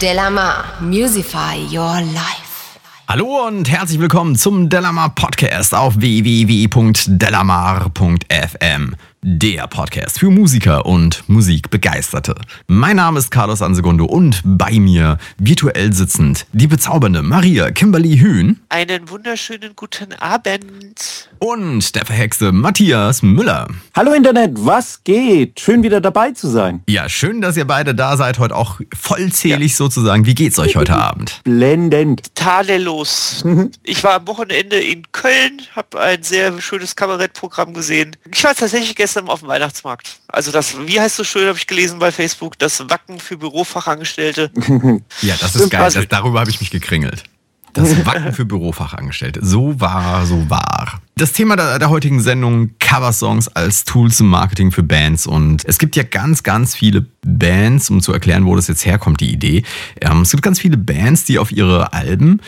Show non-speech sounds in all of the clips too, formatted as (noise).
Delamar, Musify Your Life. Hallo und herzlich willkommen zum Delamar Podcast auf www.delamar.fm der Podcast für Musiker und Musikbegeisterte. Mein Name ist Carlos Ansegundo und bei mir virtuell sitzend die bezaubernde Maria Kimberly Hühn. Einen wunderschönen guten Abend. Und der verhexte Matthias Müller. Hallo Internet, was geht? Schön wieder dabei zu sein. Ja, schön, dass ihr beide da seid, heute auch vollzählig ja. sozusagen. Wie geht's euch heute Abend? (laughs) Blendend. Tadellos. ich war am Wochenende in Köln, habe ein sehr schönes Kabarettprogramm gesehen. Ich war tatsächlich gestern gestern auf dem Weihnachtsmarkt. Also das, wie heißt so schön, habe ich gelesen bei Facebook, das Wacken für Bürofachangestellte. (laughs) ja, das ist geil. Das, darüber habe ich mich gekringelt. Das Wacken für Bürofachangestellte. So war, so wahr. Das Thema der, der, heutigen Sendung, Coversongs als Tool zum Marketing für Bands. Und es gibt ja ganz, ganz viele Bands, um zu erklären, wo das jetzt herkommt, die Idee. Ähm, es gibt ganz viele Bands, die auf ihre Alben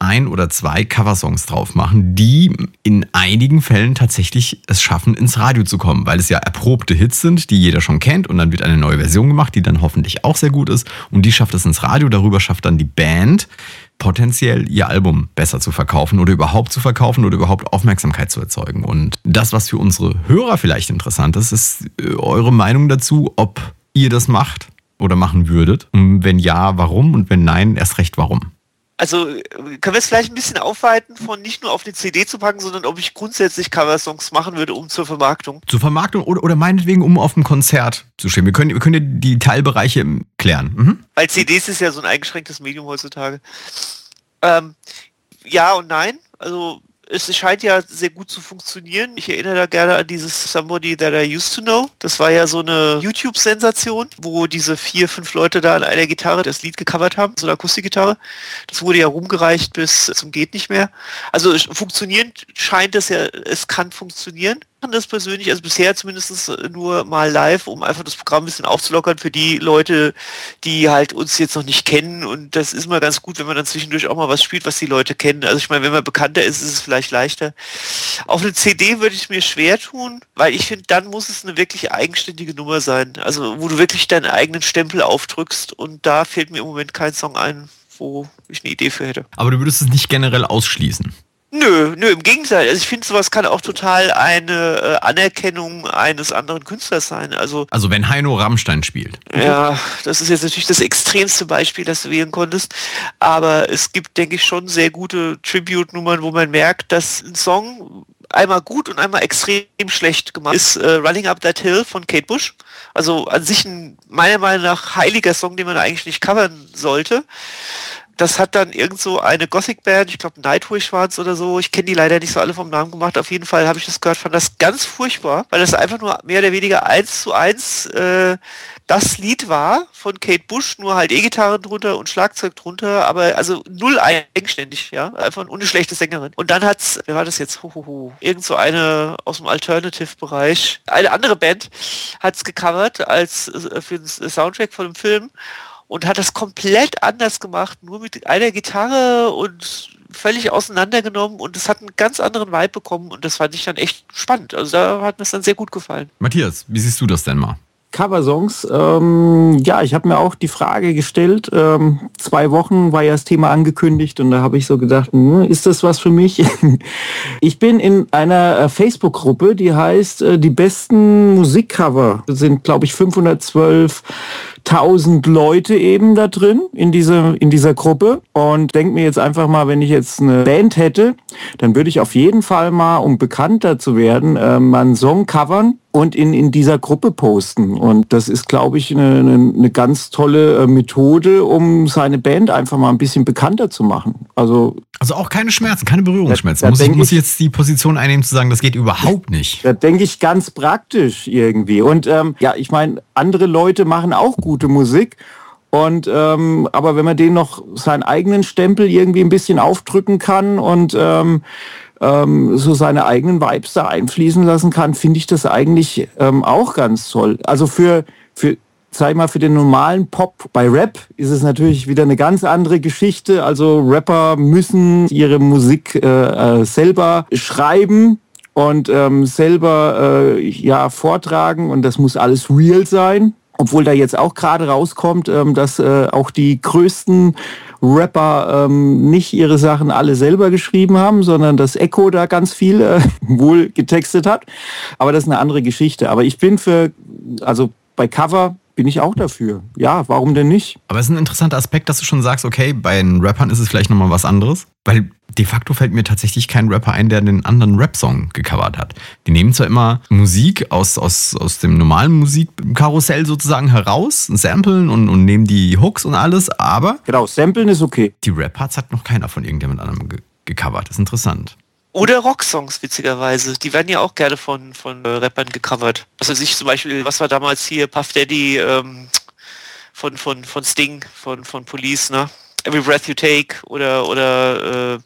ein oder zwei Coversongs drauf machen, die in einigen Fällen tatsächlich es schaffen, ins Radio zu kommen, weil es ja erprobte Hits sind, die jeder schon kennt und dann wird eine neue Version gemacht, die dann hoffentlich auch sehr gut ist und die schafft es ins Radio. Darüber schafft dann die Band potenziell ihr Album besser zu verkaufen oder überhaupt zu verkaufen oder überhaupt Aufmerksamkeit zu erzeugen. Und das, was für unsere Hörer vielleicht interessant ist, ist äh, eure Meinung dazu, ob ihr das macht oder machen würdet. Und wenn ja, warum? Und wenn nein, erst recht warum. Also können wir es vielleicht ein bisschen aufweiten, von nicht nur auf die CD zu packen, sondern ob ich grundsätzlich Coversongs machen würde, um zur Vermarktung. Zur Vermarktung oder, oder meinetwegen, um auf dem Konzert zu stehen. Wir können, wir können die Teilbereiche klären. Mhm. Weil CDs ist ja so ein eingeschränktes Medium heutzutage. Ähm, ja und nein. Also es scheint ja sehr gut zu funktionieren. Ich erinnere da gerne an dieses Somebody That I Used to Know. Das war ja so eine YouTube-Sensation, wo diese vier, fünf Leute da an einer Gitarre das Lied gecovert haben, so eine Akustikgitarre. Das wurde ja rumgereicht bis zum geht nicht mehr. Also funktionieren scheint es ja, es kann funktionieren das persönlich, also bisher zumindest nur mal live, um einfach das Programm ein bisschen aufzulockern für die Leute, die halt uns jetzt noch nicht kennen. Und das ist mal ganz gut, wenn man dann zwischendurch auch mal was spielt, was die Leute kennen. Also ich meine, wenn man bekannter ist, ist es vielleicht leichter. Auf eine CD würde ich mir schwer tun, weil ich finde, dann muss es eine wirklich eigenständige Nummer sein. Also wo du wirklich deinen eigenen Stempel aufdrückst. Und da fehlt mir im Moment kein Song ein, wo ich eine Idee für hätte. Aber du würdest es nicht generell ausschließen. Nö, nö, im Gegenteil. Also ich finde, sowas kann auch total eine äh, Anerkennung eines anderen Künstlers sein. Also, also wenn Heino Rammstein spielt. Ja, das ist jetzt natürlich das extremste Beispiel, das du wählen konntest. Aber es gibt, denke ich, schon sehr gute Tribute-Nummern, wo man merkt, dass ein Song einmal gut und einmal extrem schlecht gemacht ist. Äh, Running Up That Hill von Kate Bush. Also an sich ein meiner Meinung nach heiliger Song, den man eigentlich nicht covern sollte das hat dann irgend so eine Gothic-Band, ich glaube Nightwish war es oder so, ich kenne die leider nicht so alle vom Namen gemacht, auf jeden Fall habe ich das gehört, fand das ganz furchtbar, weil das einfach nur mehr oder weniger eins zu eins äh, das Lied war von Kate Bush, nur halt E-Gitarre drunter und Schlagzeug drunter, aber also null eigenständig, ja, einfach eine schlechte Sängerin. Und dann hat's, wer war das jetzt? Hohoho. Irgend so eine aus dem Alternative-Bereich. Eine andere Band hat's gecovert als äh, für den Soundtrack von dem Film und hat das komplett anders gemacht, nur mit einer Gitarre und völlig auseinandergenommen und es hat einen ganz anderen Vibe bekommen und das fand ich dann echt spannend. Also da hat mir es dann sehr gut gefallen. Matthias, wie siehst du das denn mal? Coversongs. Ähm, ja, ich habe mir auch die Frage gestellt. Ähm, zwei Wochen war ja das Thema angekündigt und da habe ich so gedacht, hm, ist das was für mich? (laughs) ich bin in einer äh, Facebook-Gruppe, die heißt äh, die besten Musikcover. Das sind, glaube ich, 512 1000 Leute eben da drin in dieser, in dieser Gruppe und denke mir jetzt einfach mal, wenn ich jetzt eine Band hätte, dann würde ich auf jeden Fall mal, um bekannter zu werden, äh, mal einen Song covern und in, in dieser Gruppe posten. Und das ist, glaube ich, eine, eine, eine ganz tolle äh, Methode, um seine Band einfach mal ein bisschen bekannter zu machen. Also, also auch keine Schmerzen, keine Berührungsschmerzen. Da, da muss, ich, muss ich jetzt die Position einnehmen zu sagen, das geht überhaupt nicht. Da denke ich ganz praktisch irgendwie. Und ähm, ja, ich meine, andere Leute machen auch gute Musik. Und ähm, aber wenn man denen noch seinen eigenen Stempel irgendwie ein bisschen aufdrücken kann und ähm, ähm, so seine eigenen Vibes da einfließen lassen kann, finde ich das eigentlich ähm, auch ganz toll. Also für, für sag ich mal, für den normalen Pop bei Rap ist es natürlich wieder eine ganz andere Geschichte. Also Rapper müssen ihre Musik äh, äh, selber schreiben und ähm, selber äh, ja vortragen und das muss alles real sein. Obwohl da jetzt auch gerade rauskommt, ähm, dass äh, auch die größten Rapper ähm, nicht ihre Sachen alle selber geschrieben haben, sondern dass Echo da ganz viel äh, (laughs) wohl getextet hat. Aber das ist eine andere Geschichte. Aber ich bin für, also bei Cover bin ich auch dafür. Ja, warum denn nicht? Aber es ist ein interessanter Aspekt, dass du schon sagst, okay, bei den Rappern ist es vielleicht nochmal was anderes. Weil de facto fällt mir tatsächlich kein Rapper ein, der einen anderen Rap-Song gecovert hat. Die nehmen zwar immer Musik aus, aus, aus dem normalen Musikkarussell sozusagen heraus, samplen und, und nehmen die Hooks und alles, aber. Genau, samplen ist okay. Die Rap-Parts hat noch keiner von irgendjemand anderem ge gecovert. Das ist interessant. Oder Rocksongs, witzigerweise. Die werden ja auch gerne von, von äh, Rappern gecovert. Was weiß ich zum Beispiel, was war damals hier Puff Daddy ähm, von, von, von Sting, von, von Police, ne? Every Breath You Take oder, oder äh,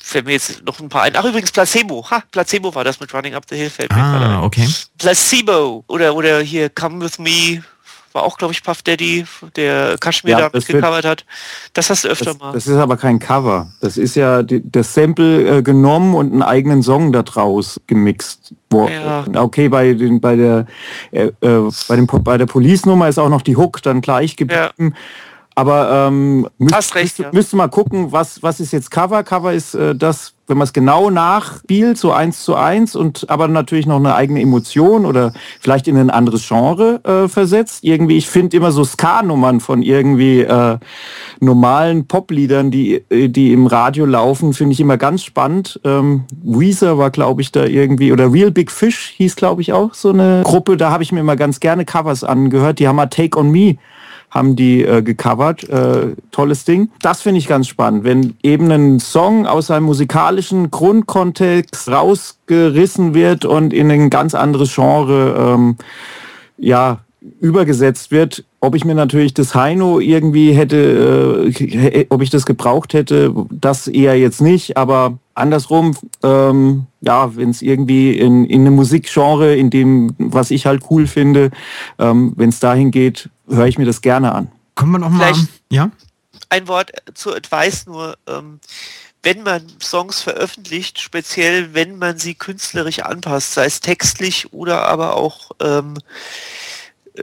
fällt mir jetzt noch ein paar ein. Ach übrigens Placebo. Ha, Placebo war das mit Running Up the Hill. Fällt mir ah, okay. Placebo oder oder hier Come With Me war auch, glaube ich, Puff Daddy, der Kashmir ja, da gecovert hat. Das hast du öfter das, mal. Das ist aber kein Cover. Das ist ja die, das Sample äh, genommen und einen eigenen Song da draus gemixt. Wo, ja. Okay, bei den bei der äh, äh bei dem bei der Police-Nummer ist auch noch die Hook dann gleich geblieben. Ja. Aber ähm, müsst, recht, müsst, ja. müsst mal gucken, was, was ist jetzt Cover? Cover ist äh, das, wenn man es genau nachspielt, so eins zu eins und aber natürlich noch eine eigene Emotion oder vielleicht in ein anderes Genre äh, versetzt. Irgendwie, ich finde immer so Ska-Nummern von irgendwie äh, normalen Popliedern, die, äh, die im Radio laufen, finde ich immer ganz spannend. Ähm, Weezer war, glaube ich, da irgendwie, oder Real Big Fish hieß, glaube ich, auch so eine Gruppe. Da habe ich mir immer ganz gerne Covers angehört. Die haben mal Take on Me haben die äh, gecovert. Äh, tolles Ding. Das finde ich ganz spannend, wenn eben ein Song aus seinem musikalischen Grundkontext rausgerissen wird und in ein ganz anderes Genre ähm, ja, übergesetzt wird. Ob ich mir natürlich das Heino irgendwie hätte, äh, ob ich das gebraucht hätte, das eher jetzt nicht, aber andersrum, ähm, ja, wenn es irgendwie in, in einem Musikgenre, in dem, was ich halt cool finde, ähm, wenn es dahin geht, höre ich mir das gerne an. Kommen wir noch mal, ja? Ein Wort zur Advice nur. Ähm, wenn man Songs veröffentlicht, speziell wenn man sie künstlerisch anpasst, sei es textlich oder aber auch ähm,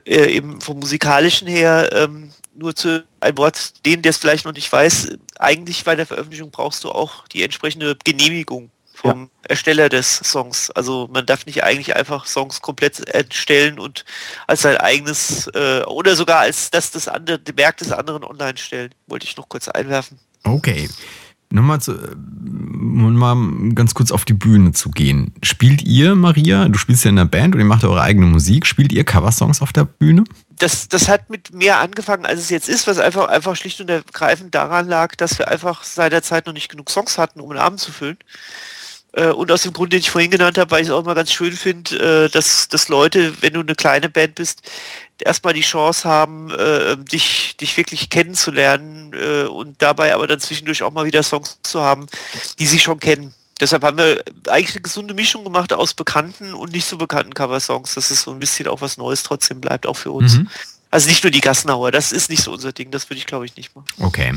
äh, eben vom musikalischen her, ähm, nur zu ein Wort, den der es vielleicht noch nicht weiß, eigentlich bei der Veröffentlichung brauchst du auch die entsprechende Genehmigung vom ja. Ersteller des Songs. Also man darf nicht eigentlich einfach Songs komplett erstellen und als sein eigenes äh, oder sogar als das des anderen, Werk des anderen online stellen. Wollte ich noch kurz einwerfen. Okay. Nochmal zu, äh, mal ganz kurz auf die Bühne zu gehen. Spielt ihr, Maria, du spielst ja in der Band und ihr macht eure eigene Musik, spielt ihr Coversongs auf der Bühne? Das, das hat mit mehr angefangen, als es jetzt ist, was einfach, einfach schlicht und ergreifend daran lag, dass wir einfach seit der Zeit noch nicht genug Songs hatten, um einen Abend zu füllen. Äh, und aus dem Grund, den ich vorhin genannt habe, weil ich es auch mal ganz schön finde, äh, dass, dass Leute, wenn du eine kleine Band bist, erstmal die Chance haben, äh, dich, dich wirklich kennenzulernen und dabei aber dann zwischendurch auch mal wieder Songs zu haben, die sie schon kennen. Deshalb haben wir eigentlich eine gesunde Mischung gemacht aus bekannten und nicht so bekannten Cover-Songs, dass es so ein bisschen auch was Neues trotzdem bleibt, auch für uns. Mhm. Also nicht nur die Gassenhauer, das ist nicht so unser Ding, das würde ich glaube ich nicht machen. Okay.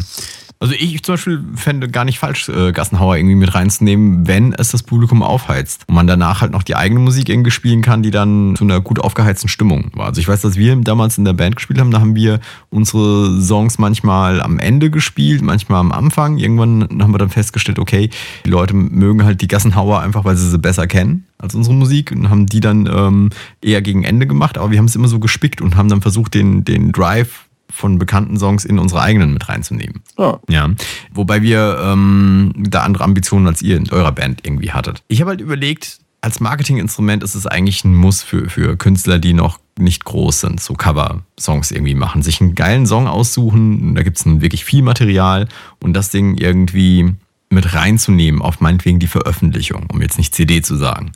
Also ich zum Beispiel fände gar nicht falsch, äh, Gassenhauer irgendwie mit reinzunehmen, wenn es das Publikum aufheizt. Und man danach halt noch die eigene Musik irgendwie spielen kann, die dann zu einer gut aufgeheizten Stimmung war. Also ich weiß, dass wir damals in der Band gespielt haben, da haben wir unsere Songs manchmal am Ende gespielt, manchmal am Anfang. Irgendwann haben wir dann festgestellt, okay, die Leute mögen halt die Gassenhauer einfach, weil sie sie besser kennen als unsere Musik und haben die dann ähm, eher gegen Ende gemacht, aber wir haben es immer so gespickt und haben dann versucht, den, den Drive von bekannten Songs in unsere eigenen mit reinzunehmen. Oh. Ja. Wobei wir ähm, da andere Ambitionen als ihr in eurer Band irgendwie hattet. Ich habe halt überlegt, als Marketinginstrument ist es eigentlich ein Muss für, für Künstler, die noch nicht groß sind, so Cover-Songs irgendwie machen. Sich einen geilen Song aussuchen, da gibt es wirklich viel Material und das Ding irgendwie mit reinzunehmen auf meinetwegen die Veröffentlichung, um jetzt nicht CD zu sagen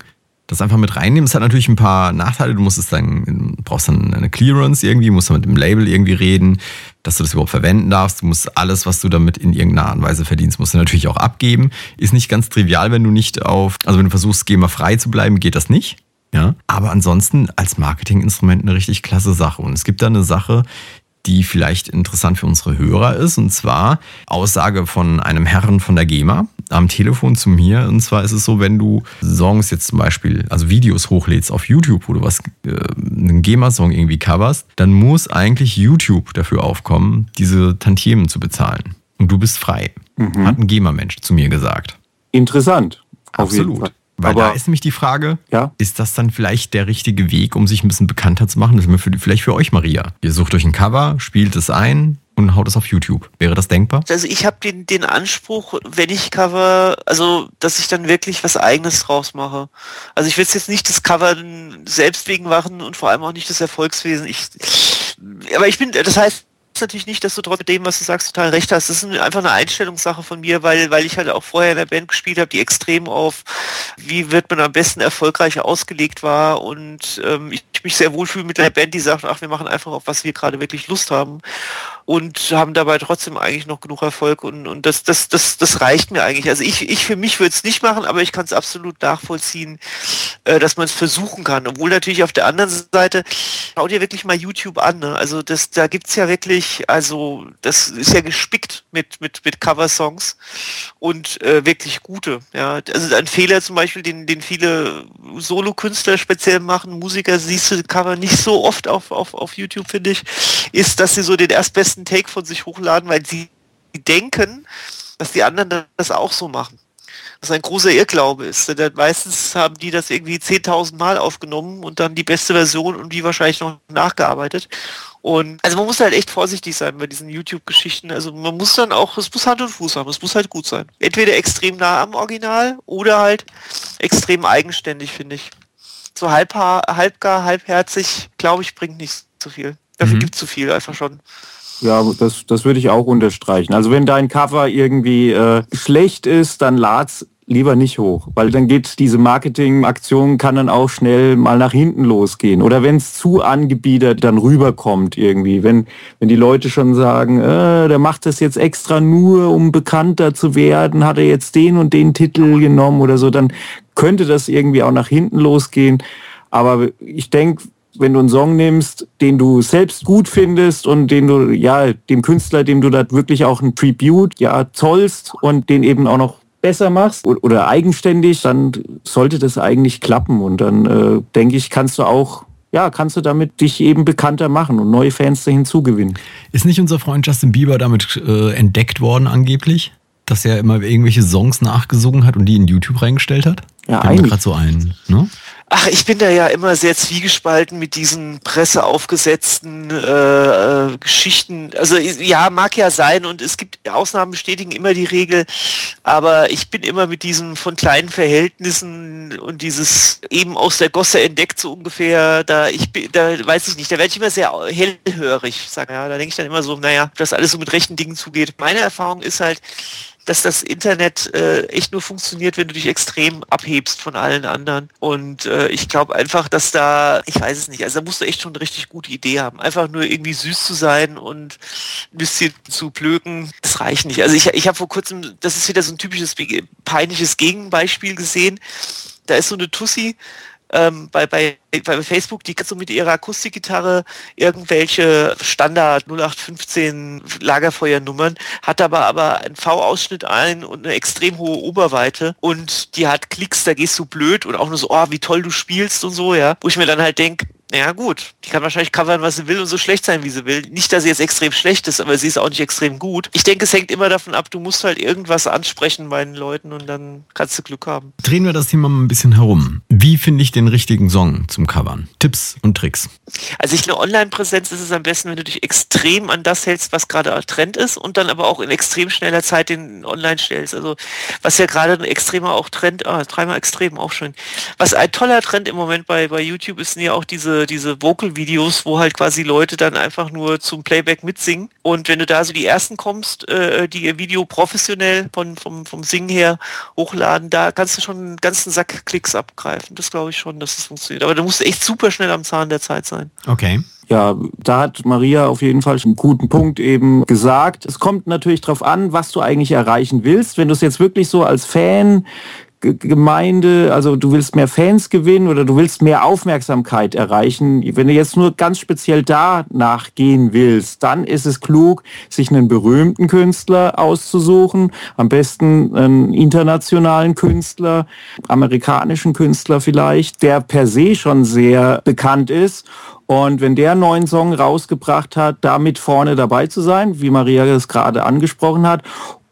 das einfach mit reinnehmen. Es hat natürlich ein paar Nachteile. Du musst es dann, brauchst dann eine Clearance irgendwie, musst dann mit dem Label irgendwie reden, dass du das überhaupt verwenden darfst. Du musst alles, was du damit in irgendeiner Art und Weise verdienst, musst du natürlich auch abgeben. Ist nicht ganz trivial, wenn du nicht auf, also wenn du versuchst, GEMA frei zu bleiben, geht das nicht. Ja, aber ansonsten als Marketinginstrument eine richtig klasse Sache. Und es gibt da eine Sache, die vielleicht interessant für unsere Hörer ist. Und zwar Aussage von einem Herrn von der GEMA am Telefon zu mir. Und zwar ist es so, wenn du Songs jetzt zum Beispiel, also Videos hochlädst auf YouTube, wo du was, äh, einen GEMA-Song irgendwie coverst, dann muss eigentlich YouTube dafür aufkommen, diese Tantiemen zu bezahlen. Und du bist frei. Mhm. Hat ein GEMA-Mensch zu mir gesagt. Interessant. Absolut. Weil Aber, da ist nämlich die Frage, ja? ist das dann vielleicht der richtige Weg, um sich ein bisschen bekannter zu machen? Das ist für, vielleicht für euch, Maria. Ihr sucht euch ein Cover, spielt es ein und haut es auf YouTube. Wäre das denkbar? Also ich habe den, den Anspruch, wenn ich Cover, also dass ich dann wirklich was eigenes draus mache. Also ich will jetzt nicht das Cover selbst wegen machen und vor allem auch nicht das Erfolgswesen. Ich, aber ich bin, das heißt, natürlich nicht, dass du trotz dem, was du sagst, total recht hast. Das ist einfach eine Einstellungssache von mir, weil, weil ich halt auch vorher in der Band gespielt habe, die extrem auf, wie wird man am besten erfolgreich ausgelegt war und ähm, ich mich sehr wohlfühle mit der Band, die sagt, ach, wir machen einfach auf was wir gerade wirklich Lust haben und haben dabei trotzdem eigentlich noch genug Erfolg und, und das, das, das, das reicht mir eigentlich. Also ich, ich für mich würde es nicht machen, aber ich kann es absolut nachvollziehen, äh, dass man es versuchen kann. Obwohl natürlich auf der anderen Seite, schau dir wirklich mal YouTube an. Ne? Also das, da gibt's ja wirklich, also das ist ja gespickt mit, mit, mit Cover-Songs und äh, wirklich gute. Ja, also ein Fehler zum Beispiel, den, den viele Solo-Künstler speziell machen, Musiker siehst du Cover nicht so oft auf, auf, auf YouTube, finde ich, ist, dass sie so den erstbesten besten Take von sich hochladen, weil sie denken, dass die anderen das auch so machen. Was ein großer Irrglaube ist. Denn meistens haben die das irgendwie 10.000 Mal aufgenommen und dann die beste Version und die wahrscheinlich noch nachgearbeitet. Und also man muss halt echt vorsichtig sein bei diesen YouTube-Geschichten. Also man muss dann auch, es muss Hand und Fuß haben, es muss halt gut sein. Entweder extrem nah am Original oder halt extrem eigenständig, finde ich. So halb, halbgar, halbherzig, glaube ich, bringt nicht so viel. Dafür mhm. gibt es zu viel einfach schon. Ja, das, das würde ich auch unterstreichen. Also wenn dein Cover irgendwie äh, schlecht ist, dann lad's lieber nicht hoch, weil dann geht diese Marketingaktion kann dann auch schnell mal nach hinten losgehen. Oder wenn es zu angebiedert dann rüberkommt irgendwie, wenn wenn die Leute schon sagen, äh, der macht das jetzt extra nur, um bekannter zu werden, hat er jetzt den und den Titel genommen oder so, dann könnte das irgendwie auch nach hinten losgehen. Aber ich denke, wenn du einen Song nimmst, den du selbst gut findest und den du, ja, dem Künstler, dem du da wirklich auch ein Tribute, ja, zollst und den eben auch noch besser machst oder eigenständig, dann sollte das eigentlich klappen und dann äh, denke ich, kannst du auch ja, kannst du damit dich eben bekannter machen und neue Fans hinzugewinnen. Ist nicht unser Freund Justin Bieber damit äh, entdeckt worden angeblich? Dass er immer irgendwelche Songs nachgesungen hat und die in YouTube reingestellt hat? Ja, gerade so einen, ne? Ach, ich bin da ja immer sehr zwiegespalten mit diesen presseaufgesetzten äh, äh, Geschichten. Also ja, mag ja sein und es gibt Ausnahmen bestätigen immer die Regel, aber ich bin immer mit diesen von kleinen Verhältnissen und dieses eben aus der Gosse entdeckt so ungefähr, da ich bin, da weiß ich nicht, da werde ich immer sehr hellhörig, sag ja, da denke ich dann immer so, naja, dass alles so mit rechten Dingen zugeht. Meine Erfahrung ist halt, dass das Internet äh, echt nur funktioniert, wenn du dich extrem abhebst von allen anderen. Und äh, ich glaube einfach, dass da, ich weiß es nicht, also da musst du echt schon eine richtig gute Idee haben. Einfach nur irgendwie süß zu sein und ein bisschen zu plöken, das reicht nicht. Also ich, ich habe vor kurzem, das ist wieder so ein typisches peinliches Gegenbeispiel gesehen. Da ist so eine Tussi, ähm, bei, bei, bei Facebook, die so mit ihrer Akustikgitarre irgendwelche Standard 0815 Lagerfeuernummern, hat aber aber einen V-Ausschnitt ein und eine extrem hohe Oberweite und die hat Klicks, da gehst du blöd und auch nur so, oh, wie toll du spielst und so, ja. Wo ich mir dann halt denke, ja gut, die kann wahrscheinlich covern, was sie will und so schlecht sein, wie sie will. Nicht, dass sie jetzt extrem schlecht ist, aber sie ist auch nicht extrem gut. Ich denke, es hängt immer davon ab, du musst halt irgendwas ansprechen bei den Leuten und dann kannst du Glück haben. Drehen wir das Thema mal ein bisschen herum. Wie finde ich den richtigen Song zum Covern? Tipps und Tricks. Also ich eine Online-Präsenz ist es am besten, wenn du dich extrem an das hältst, was gerade Trend ist und dann aber auch in extrem schneller Zeit den online stellst. Also was ja gerade ein extremer auch Trend, ah, dreimal extrem auch schön. Was ein toller Trend im Moment bei, bei YouTube ist, sind ja auch diese diese, Vocal-Videos, wo halt quasi Leute dann einfach nur zum Playback mitsingen. Und wenn du da so die ersten kommst, äh, die ihr Video professionell von, vom, vom Singen her hochladen, da kannst du schon einen ganzen Sack Klicks abgreifen. Das glaube ich schon, dass es funktioniert. Aber du musst echt super schnell am Zahn der Zeit sein. Okay. Ja, da hat Maria auf jeden Fall einen guten Punkt eben gesagt. Es kommt natürlich darauf an, was du eigentlich erreichen willst. Wenn du es jetzt wirklich so als Fan Gemeinde, also du willst mehr Fans gewinnen oder du willst mehr Aufmerksamkeit erreichen. Wenn du jetzt nur ganz speziell da nachgehen willst, dann ist es klug, sich einen berühmten Künstler auszusuchen, am besten einen internationalen Künstler, amerikanischen Künstler vielleicht, der per se schon sehr bekannt ist und wenn der einen neuen Song rausgebracht hat, damit vorne dabei zu sein, wie Maria es gerade angesprochen hat,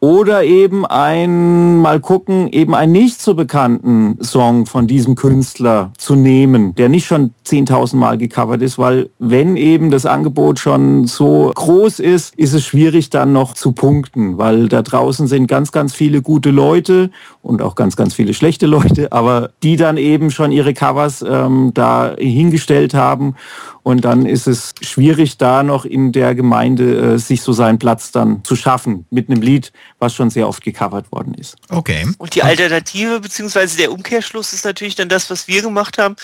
oder eben ein, mal gucken, eben einen nicht so bekannten Song von diesem Künstler zu nehmen, der nicht schon 10.000 Mal gecovert ist, weil wenn eben das Angebot schon so groß ist, ist es schwierig dann noch zu punkten, weil da draußen sind ganz, ganz viele gute Leute und auch ganz, ganz viele schlechte Leute, aber die dann eben schon ihre Covers ähm, da hingestellt haben und dann ist es schwierig, da noch in der Gemeinde äh, sich so seinen Platz dann zu schaffen mit einem Lied, was schon sehr oft gecovert worden ist. Okay. Und die Alternative beziehungsweise der Umkehrschluss ist natürlich dann das, was wir gemacht haben.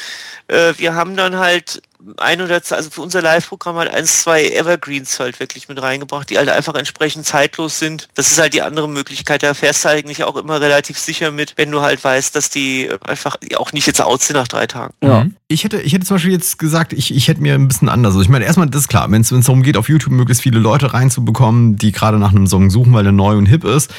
Äh, wir haben dann halt ein oder zwei, also für unser Live-Programm halt eins, zwei Evergreens halt wirklich mit reingebracht, die halt einfach entsprechend zeitlos sind. Das ist halt die andere Möglichkeit. Da fährst du eigentlich auch immer relativ sicher mit, wenn du halt weißt, dass die einfach auch nicht jetzt out sind nach drei Tagen. Ja. Mhm. Ich hätte, ich hätte zum Beispiel jetzt gesagt, ich, ich hätte mir ein bisschen anders. Also ich meine, erstmal, das ist klar, wenn es darum geht, auf YouTube möglichst viele Leute reinzubekommen, die gerade nach einem Song suchen, weil der neu und hip ist,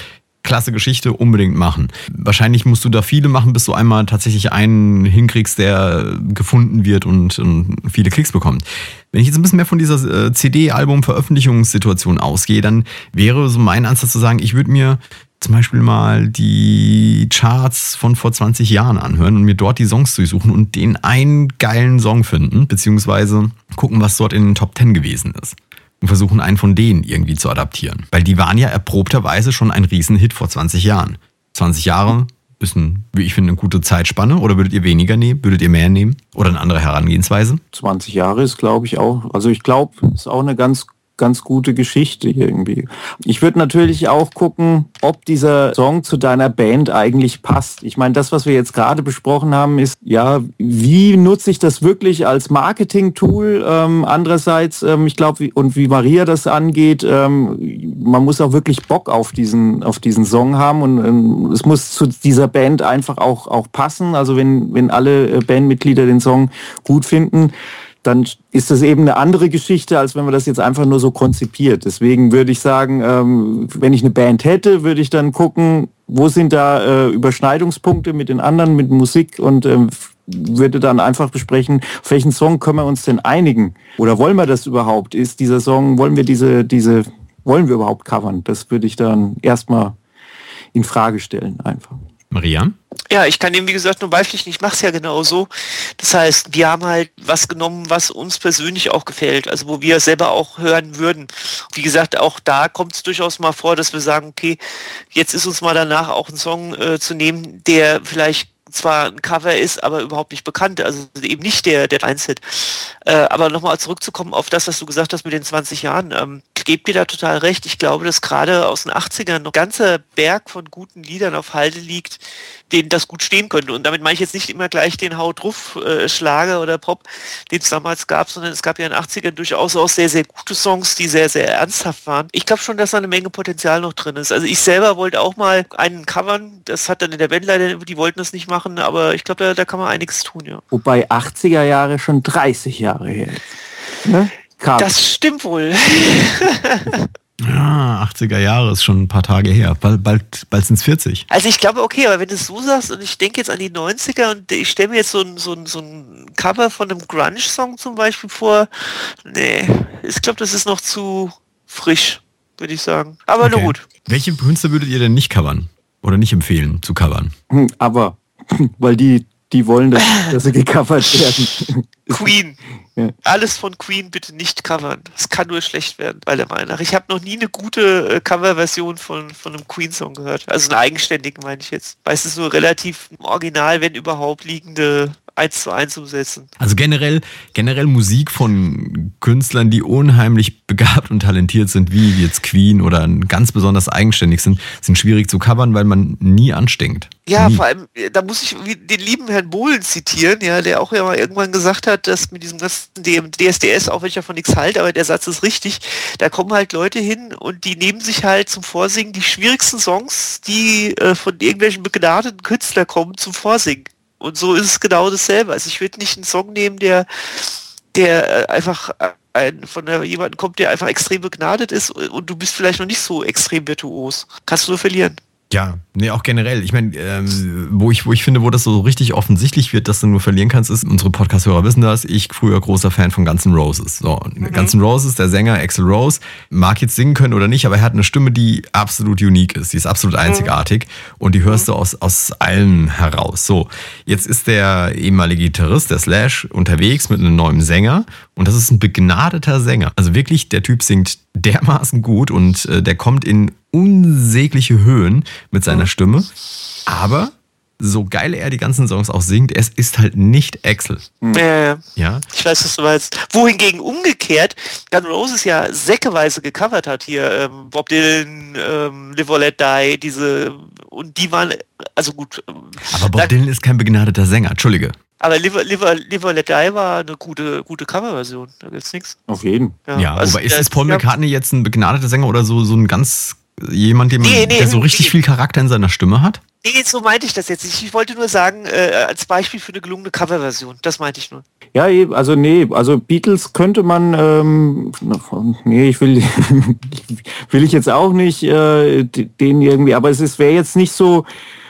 klasse Geschichte, unbedingt machen. Wahrscheinlich musst du da viele machen, bis du einmal tatsächlich einen hinkriegst, der gefunden wird und, und viele Klicks bekommt. Wenn ich jetzt ein bisschen mehr von dieser äh, CD-Album-Veröffentlichungssituation ausgehe, dann wäre so mein Ansatz zu sagen, ich würde mir zum Beispiel mal die Charts von vor 20 Jahren anhören und mir dort die Songs durchsuchen und den einen geilen Song finden, beziehungsweise gucken, was dort in den Top 10 gewesen ist und versuchen einen von denen irgendwie zu adaptieren. Weil die waren ja erprobterweise schon ein Riesenhit vor 20 Jahren. 20 Jahre ist ein, wie ich finde, eine gute Zeitspanne. Oder würdet ihr weniger nehmen? Würdet ihr mehr nehmen? Oder eine andere Herangehensweise? 20 Jahre ist, glaube ich, auch, also ich glaube, ist auch eine ganz ganz gute Geschichte irgendwie. Ich würde natürlich auch gucken, ob dieser Song zu deiner Band eigentlich passt. Ich meine, das, was wir jetzt gerade besprochen haben, ist, ja, wie nutze ich das wirklich als Marketing-Tool? Ähm, andererseits, ähm, ich glaube, und wie Maria das angeht, ähm, man muss auch wirklich Bock auf diesen, auf diesen Song haben und ähm, es muss zu dieser Band einfach auch, auch passen. Also wenn, wenn alle äh, Bandmitglieder den Song gut finden, dann ist das eben eine andere Geschichte, als wenn man das jetzt einfach nur so konzipiert. Deswegen würde ich sagen, ähm, wenn ich eine Band hätte, würde ich dann gucken, wo sind da äh, Überschneidungspunkte mit den anderen, mit Musik und ähm, würde dann einfach besprechen, auf welchen Song können wir uns denn einigen? Oder wollen wir das überhaupt? Ist dieser Song, wollen wir diese, diese, wollen wir überhaupt covern? Das würde ich dann erstmal in Frage stellen einfach. Maria? Ja, ich kann dem, wie gesagt, nur beipflichten. Ich mache es ja genauso. Das heißt, wir haben halt was genommen, was uns persönlich auch gefällt, also wo wir selber auch hören würden. Wie gesagt, auch da kommt es durchaus mal vor, dass wir sagen, okay, jetzt ist uns mal danach auch ein Song äh, zu nehmen, der vielleicht zwar ein Cover ist, aber überhaupt nicht bekannt, also eben nicht der, der Einzit. Äh, aber nochmal zurückzukommen auf das, was du gesagt hast mit den 20 Jahren. Ähm, ich gebe dir da total recht. Ich glaube, dass gerade aus den 80ern noch ganzer Berg von guten Liedern auf Halde liegt, denen das gut stehen könnte. Und damit meine ich jetzt nicht immer gleich den Haut äh, Schlager oder Pop, den es damals gab, sondern es gab ja in den 80ern durchaus auch sehr, sehr gute Songs, die sehr, sehr ernsthaft waren. Ich glaube schon, dass da eine Menge Potenzial noch drin ist. Also ich selber wollte auch mal einen covern, das hat dann in der Band leider, die wollten das nicht machen, aber ich glaube, da, da, kann man einiges tun, ja. Wobei 80er Jahre schon 30 Jahre her ist. Ne? Das stimmt wohl. (laughs) Ja, 80er Jahre ist schon ein paar Tage her. Bald, bald, bald sind es 40. Also ich glaube, okay, aber wenn du es so sagst und ich denke jetzt an die 90er und ich stelle mir jetzt so ein, so, ein, so ein Cover von einem Grunge-Song zum Beispiel vor, nee, ich glaube, das ist noch zu frisch, würde ich sagen. Aber okay. nur gut. Welche Künstler würdet ihr denn nicht covern? Oder nicht empfehlen zu covern? Hm, aber, (laughs) weil die, die wollen, dass, (laughs) dass sie gecovert werden. (laughs) Queen. Alles von Queen bitte nicht covern. Es kann nur schlecht werden, meiner Meinung nach. Ich habe noch nie eine gute äh, Coverversion von, von einem Queen-Song gehört. Also einen eigenständigen meine ich jetzt. Meistens nur relativ original, wenn überhaupt, liegende eins zu eins umsetzen. Also generell, generell Musik von Künstlern, die unheimlich begabt und talentiert sind, wie jetzt Queen oder ganz besonders eigenständig sind, sind schwierig zu covern, weil man nie anstinkt. Ja, nie. vor allem, äh, da muss ich den lieben Herrn Bohlen zitieren, ja, der auch ja mal irgendwann gesagt hat, dass mit diesem ganzen DSDS, auch wenn ich davon nichts halte, aber der Satz ist richtig, da kommen halt Leute hin und die nehmen sich halt zum Vorsingen die schwierigsten Songs, die äh, von irgendwelchen begnadeten Künstlern kommen, zum Vorsingen. Und so ist es genau dasselbe. Also ich würde nicht einen Song nehmen, der, der äh, einfach äh, ein, von jemandem kommt, der einfach extrem begnadet ist und du bist vielleicht noch nicht so extrem virtuos. Kannst du nur verlieren. Ja, nee, auch generell. Ich meine, ähm, wo, ich, wo ich finde, wo das so richtig offensichtlich wird, dass du nur verlieren kannst, ist, unsere Podcast-Hörer wissen das, ich früher großer Fan von Guns N' Roses. So, mhm. Guns N' Roses, der Sänger Axel Rose, mag jetzt singen können oder nicht, aber er hat eine Stimme, die absolut unique ist. Die ist absolut mhm. einzigartig mhm. und die hörst du aus, aus allen heraus. So, jetzt ist der ehemalige Gitarrist, der Slash, unterwegs mit einem neuen Sänger und das ist ein begnadeter Sänger. Also wirklich, der Typ singt dermaßen gut und äh, der kommt in unsägliche Höhen mit seiner Stimme. Aber so geil er die ganzen Songs auch singt, es ist halt nicht Axel. Ja, ja. Ich weiß, was du meinst. Wohingegen umgekehrt Gun Roses ja säckeweise gecovert hat hier ähm, Bob Dylan, ähm, Live or Let Die, diese und die waren also gut. Ähm, Aber Bob Dylan ist kein begnadeter Sänger, entschuldige. Aber Live, Live, Live Let Die war eine gute, gute Coverversion. Da gibt's nichts. Auf jeden. Ja, ja also, aber ist, ist Paul McCartney jetzt ein begnadeter Sänger oder so, so ein ganz jemand, dem, nee, nee, der so richtig nee. viel Charakter in seiner Stimme hat? Nee, so meinte ich das jetzt nicht. Ich wollte nur sagen, äh, als Beispiel für eine gelungene Coverversion. Das meinte ich nur. Ja, also nee, also Beatles könnte man, ähm, nee, ich will, (laughs) will ich jetzt auch nicht äh, den irgendwie, aber es wäre jetzt nicht so,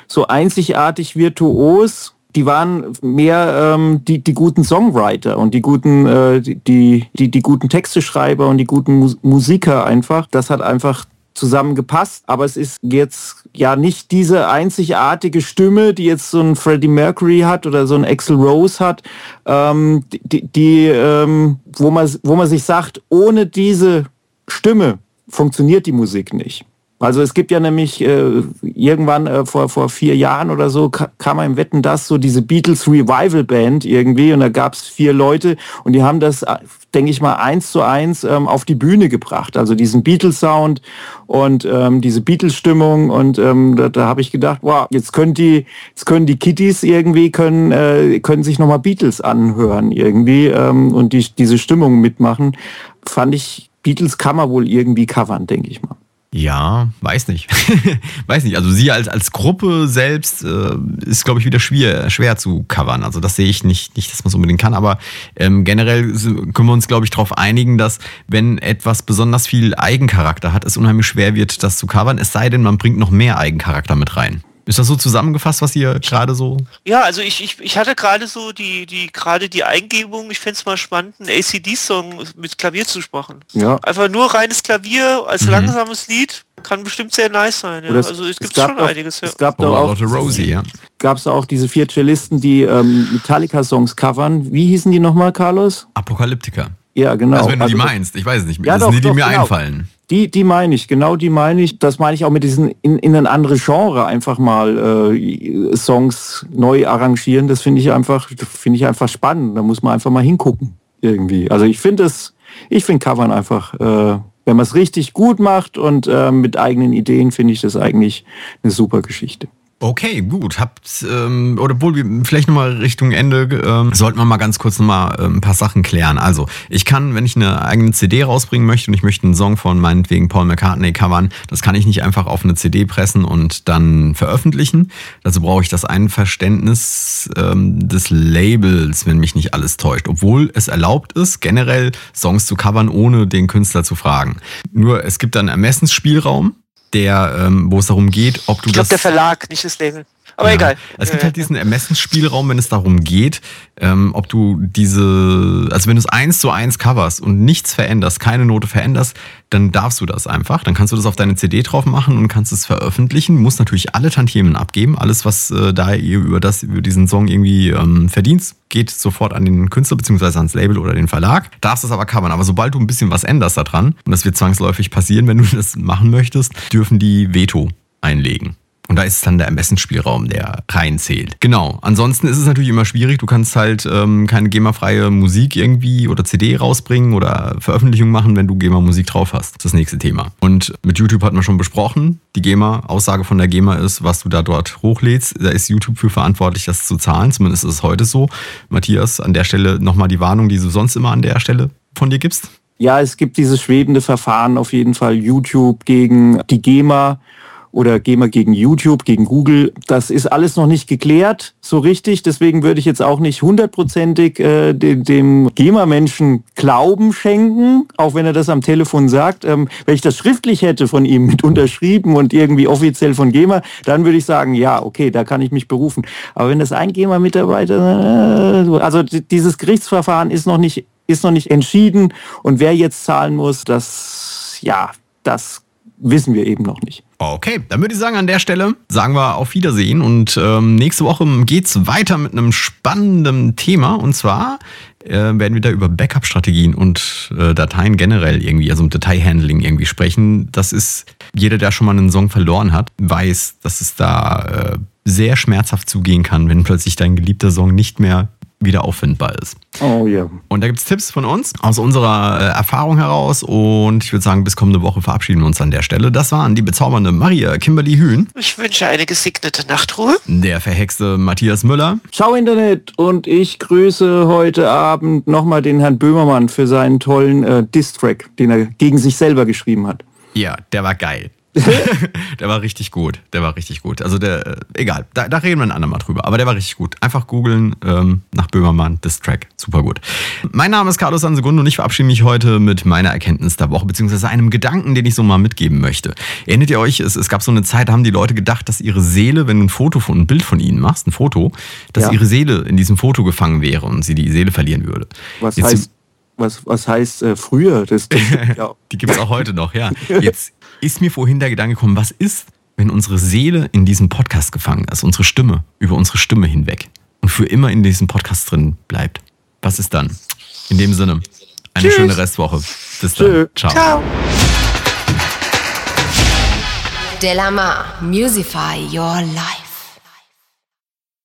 so einzigartig virtuos. Die waren mehr ähm, die, die guten Songwriter und die guten, äh, die, die, die guten Texteschreiber und die guten Musiker einfach. Das hat einfach zusammengepasst, aber es ist jetzt ja nicht diese einzigartige Stimme, die jetzt so ein Freddie Mercury hat oder so ein Axel Rose hat, ähm, die, die ähm, wo, man, wo man sich sagt, ohne diese Stimme funktioniert die Musik nicht. Also es gibt ja nämlich äh, irgendwann äh, vor, vor vier Jahren oder so kam ein Wetten das so diese Beatles Revival Band irgendwie und da gab es vier Leute und die haben das, äh, denke ich mal, eins zu eins ähm, auf die Bühne gebracht. Also diesen Beatles Sound und ähm, diese Beatles Stimmung und ähm, da, da habe ich gedacht, wow, jetzt können die, jetzt können die Kitties irgendwie können äh, können sich nochmal Beatles anhören irgendwie ähm, und die, diese Stimmung mitmachen. Fand ich Beatles kann man wohl irgendwie covern, denke ich mal. Ja, weiß nicht. (laughs) weiß nicht. Also sie als, als Gruppe selbst äh, ist, glaube ich, wieder schwer, schwer zu covern. Also das sehe ich nicht, nicht dass man es unbedingt kann. Aber ähm, generell können wir uns, glaube ich, darauf einigen, dass wenn etwas besonders viel Eigencharakter hat, es unheimlich schwer wird, das zu covern. Es sei denn, man bringt noch mehr Eigencharakter mit rein. Ist das so zusammengefasst, was ihr gerade so? Ja, also ich, ich, ich hatte gerade so die, die, gerade die Eingebung, ich fände es mal spannend, einen ACD-Song mit Klavier zu machen. Ja. Einfach nur reines Klavier als mhm. langsames Lied. Kann bestimmt sehr nice sein. Ja. Also es gibt schon auch, einiges. Ja. Es gab oh, auch, Rosie, ja. Gab es auch diese vier Cellisten, die ähm, Metallica-Songs covern. Wie hießen die nochmal, Carlos? Apokalyptika. Ja, genau. Also wenn du also, die meinst, ich weiß es nicht. Ja, das doch, sind die, die mir genau. einfallen. Die, die meine ich, genau die meine ich. Das meine ich auch mit diesen in, in ein anderes Genre einfach mal äh, Songs neu arrangieren. Das finde ich einfach, finde ich einfach spannend. Da muss man einfach mal hingucken irgendwie. Also ich finde es, ich finde Covern einfach, äh, wenn man es richtig gut macht und äh, mit eigenen Ideen, finde ich das eigentlich eine super Geschichte. Okay, gut. Habt, ähm, oder wir vielleicht nochmal Richtung Ende, ähm, sollten wir mal ganz kurz nochmal ähm, ein paar Sachen klären. Also, ich kann, wenn ich eine eigene CD rausbringen möchte und ich möchte einen Song von meinetwegen Paul McCartney covern, das kann ich nicht einfach auf eine CD pressen und dann veröffentlichen. Dazu brauche ich das Einverständnis ähm, des Labels, wenn mich nicht alles täuscht. Obwohl es erlaubt ist, generell Songs zu covern, ohne den Künstler zu fragen. Nur es gibt dann Ermessensspielraum der, ähm, wo es darum geht, ob du ich glaub, das. der Verlag, nicht das Label. Aber ja, egal. Es gibt halt diesen Ermessensspielraum, wenn es darum geht, ähm, ob du diese, also wenn du es eins zu eins coverst und nichts veränderst, keine Note veränderst, dann darfst du das einfach. Dann kannst du das auf deine CD drauf machen und kannst es veröffentlichen. Du musst natürlich alle Tantiemen abgeben. Alles, was äh, da ihr über das, über diesen Song irgendwie ähm, verdienst, geht sofort an den Künstler bzw. ans Label oder den Verlag. Darfst es aber covern. Aber sobald du ein bisschen was änderst daran, und das wird zwangsläufig passieren, wenn du (laughs) das machen möchtest, dürfen die Veto einlegen. Und da ist dann der Ermessensspielraum, der reinzählt. Genau. Ansonsten ist es natürlich immer schwierig. Du kannst halt ähm, keine GEMA-freie Musik irgendwie oder CD rausbringen oder Veröffentlichung machen, wenn du GEMA-Musik drauf hast. Das ist das nächste Thema. Und mit YouTube hatten wir schon besprochen. Die GEMA, Aussage von der GEMA ist, was du da dort hochlädst. Da ist YouTube für verantwortlich, das zu zahlen. Zumindest ist es heute so. Matthias, an der Stelle nochmal die Warnung, die du sonst immer an der Stelle von dir gibst. Ja, es gibt dieses schwebende Verfahren auf jeden Fall YouTube gegen die GEMA oder GEMA gegen YouTube, gegen Google. Das ist alles noch nicht geklärt, so richtig. Deswegen würde ich jetzt auch nicht hundertprozentig äh, dem, dem GEMA-Menschen Glauben schenken, auch wenn er das am Telefon sagt. Ähm, wenn ich das schriftlich hätte von ihm mit unterschrieben und irgendwie offiziell von GEMA, dann würde ich sagen, ja, okay, da kann ich mich berufen. Aber wenn das ein GEMA-Mitarbeiter, äh, also dieses Gerichtsverfahren ist noch nicht ist noch nicht entschieden und wer jetzt zahlen muss, das ja, das wissen wir eben noch nicht. Okay, dann würde ich sagen, an der Stelle sagen wir auf Wiedersehen und ähm, nächste Woche geht's weiter mit einem spannenden Thema und zwar äh, werden wir da über Backup-Strategien und äh, Dateien generell irgendwie, also um Dateihandling irgendwie sprechen. Das ist jeder, der schon mal einen Song verloren hat, weiß, dass es da äh, sehr schmerzhaft zugehen kann, wenn plötzlich dein geliebter Song nicht mehr wieder auffindbar ist. Oh ja. Und da gibt es Tipps von uns aus unserer äh, Erfahrung heraus. Und ich würde sagen, bis kommende Woche verabschieden wir uns an der Stelle. Das waren die bezaubernde Maria Kimberly Hühn. Ich wünsche eine gesegnete Nachtruhe. Der verhexte Matthias Müller. Ciao Internet und ich grüße heute Abend nochmal den Herrn Böhmermann für seinen tollen äh, Diss-Track, den er gegen sich selber geschrieben hat. Ja, der war geil. (laughs) der war richtig gut. Der war richtig gut. Also der, äh, egal, da, da reden wir ein andermal drüber. Aber der war richtig gut. Einfach googeln ähm, nach Böhmermann, das Track. Super gut. Mein Name ist Carlos Ansegundo und ich verabschiede mich heute mit meiner Erkenntnis der Woche, beziehungsweise einem Gedanken, den ich so mal mitgeben möchte. Erinnert ihr euch, es, es gab so eine Zeit, da haben die Leute gedacht, dass ihre Seele, wenn du ein Foto von, ein Bild von ihnen machst, ein Foto, dass ja. ihre Seele in diesem Foto gefangen wäre und sie die Seele verlieren würde. Was Jetzt heißt was, was heißt äh, früher? Das, das (laughs) ja. Die gibt es auch heute noch, ja. (laughs) Jetzt ist mir vorhin der Gedanke gekommen, was ist, wenn unsere Seele in diesem Podcast gefangen ist, unsere Stimme, über unsere Stimme hinweg und für immer in diesem Podcast drin bleibt? Was ist dann? In dem Sinne, eine Tschüss. schöne Restwoche. Bis dann. Ciao. Ciao. Delamar, Musify Your Life.